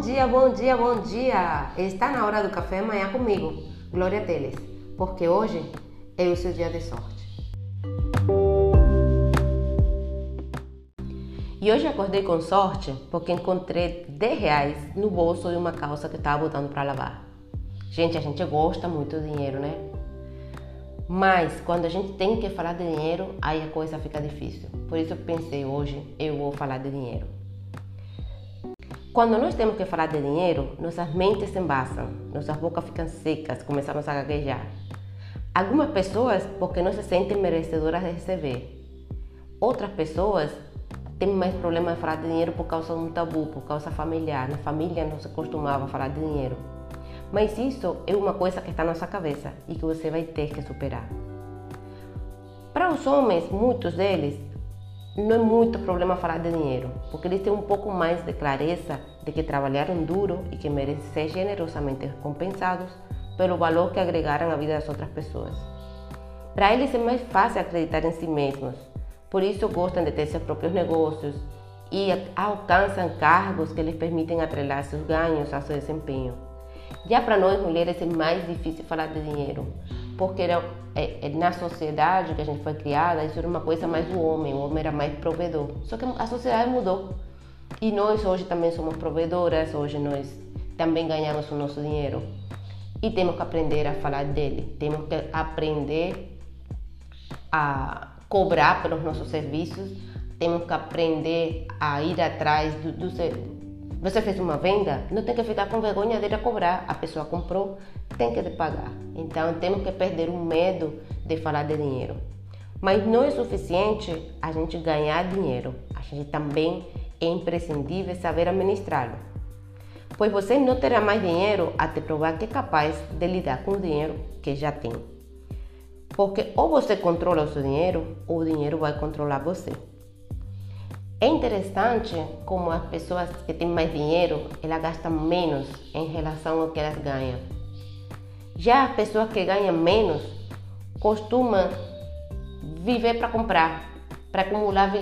Bom dia, bom dia, bom dia! Está na hora do café amanhã comigo, Glória Teles, porque hoje é o seu dia de sorte. E hoje acordei com sorte porque encontrei 10 reais no bolso de uma calça que estava botando para lavar. Gente, a gente gosta muito do dinheiro, né? Mas quando a gente tem que falar de dinheiro, aí a coisa fica difícil. Por isso eu pensei hoje eu vou falar de dinheiro. Quando nós temos que falar de dinheiro, nossas mentes se embaçam, nossas bocas ficam secas, começamos a gaguejar. Algumas pessoas porque não se sentem merecedoras de receber. Outras pessoas têm mais problema de falar de dinheiro por causa de um tabu, por causa familiar. Na família não se costumava falar de dinheiro. Mas isso é uma coisa que está na nossa cabeça e que você vai ter que superar. Para os homens, muitos deles, não é muito problema falar de dinheiro, porque eles têm um pouco mais de clareza de que trabalharam duro e que merecem ser generosamente recompensados pelo valor que agregaram à vida das outras pessoas. Para eles é mais fácil acreditar em si mesmos, por isso gostam de ter seus próprios negócios e alcançam cargos que lhes permitem atrelar seus ganhos ao seu desempenho. Já para nós mulheres é mais difícil falar de dinheiro, porque era, é, é, na sociedade que a gente foi criada, isso era uma coisa mais do homem, o homem era mais provedor. Só que a sociedade mudou. E nós hoje também somos provedoras, hoje nós também ganhamos o nosso dinheiro. E temos que aprender a falar dele, temos que aprender a cobrar pelos nossos serviços, temos que aprender a ir atrás do, do você fez uma venda, não tem que ficar com vergonha de ir a cobrar. A pessoa comprou, tem que pagar. Então temos que perder o medo de falar de dinheiro. Mas não é suficiente a gente ganhar dinheiro. A gente também é imprescindível saber administrá-lo. Pois você não terá mais dinheiro até provar que é capaz de lidar com o dinheiro que já tem. Porque ou você controla o seu dinheiro, ou o dinheiro vai controlar você. É interessante como as pessoas que têm mais dinheiro, elas gastam menos em relação ao que elas ganham. Já as pessoas que ganham menos costumam viver para comprar, para acumular,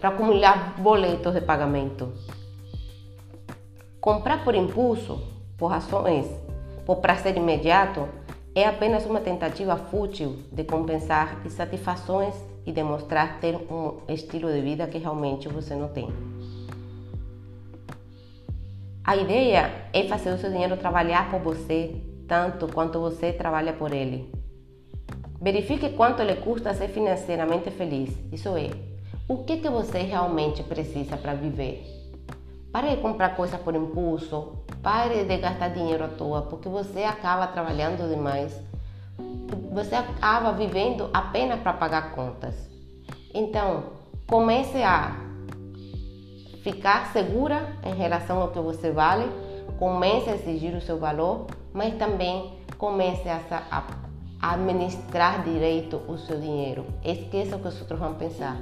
para acumular boletos de pagamento. Comprar por impulso, por ações, por prazer imediato, é apenas uma tentativa fútil de compensar insatisfações e demonstrar ter um estilo de vida que realmente você não tem. A ideia é fazer o seu dinheiro trabalhar por você tanto quanto você trabalha por ele. Verifique quanto lhe custa ser financeiramente feliz. Isso é, o que, que você realmente precisa para viver. Pare de comprar coisas por impulso, pare de gastar dinheiro à toa, porque você acaba trabalhando demais você acaba vivendo apenas para pagar contas. Então, comece a ficar segura em relação ao que você vale, comece a exigir o seu valor, mas também comece a, administrar direito o seu dinheiro. Esqueça o que os outros vão pensar.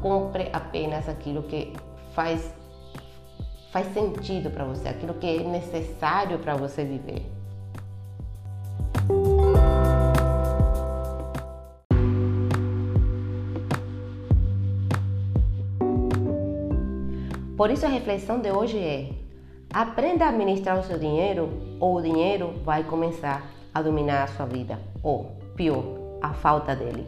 Compre apenas aquilo que faz faz sentido para você, aquilo que é necessário para você viver. Por isso a reflexão de hoje é: aprenda a administrar o seu dinheiro ou o dinheiro vai começar a dominar a sua vida, ou pior, a falta dele.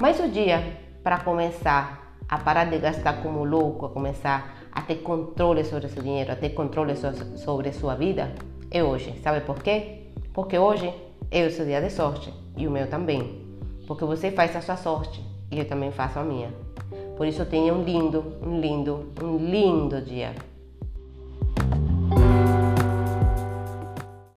Mas o dia para começar a parar de gastar como louco, a começar a ter controle sobre seu dinheiro, a ter controle sobre sua vida, é hoje. Sabe por quê? Porque hoje é o seu dia de sorte e o meu também. Porque você faz a sua sorte e eu também faço a minha. Por isso tenha um lindo, um lindo, um lindo dia.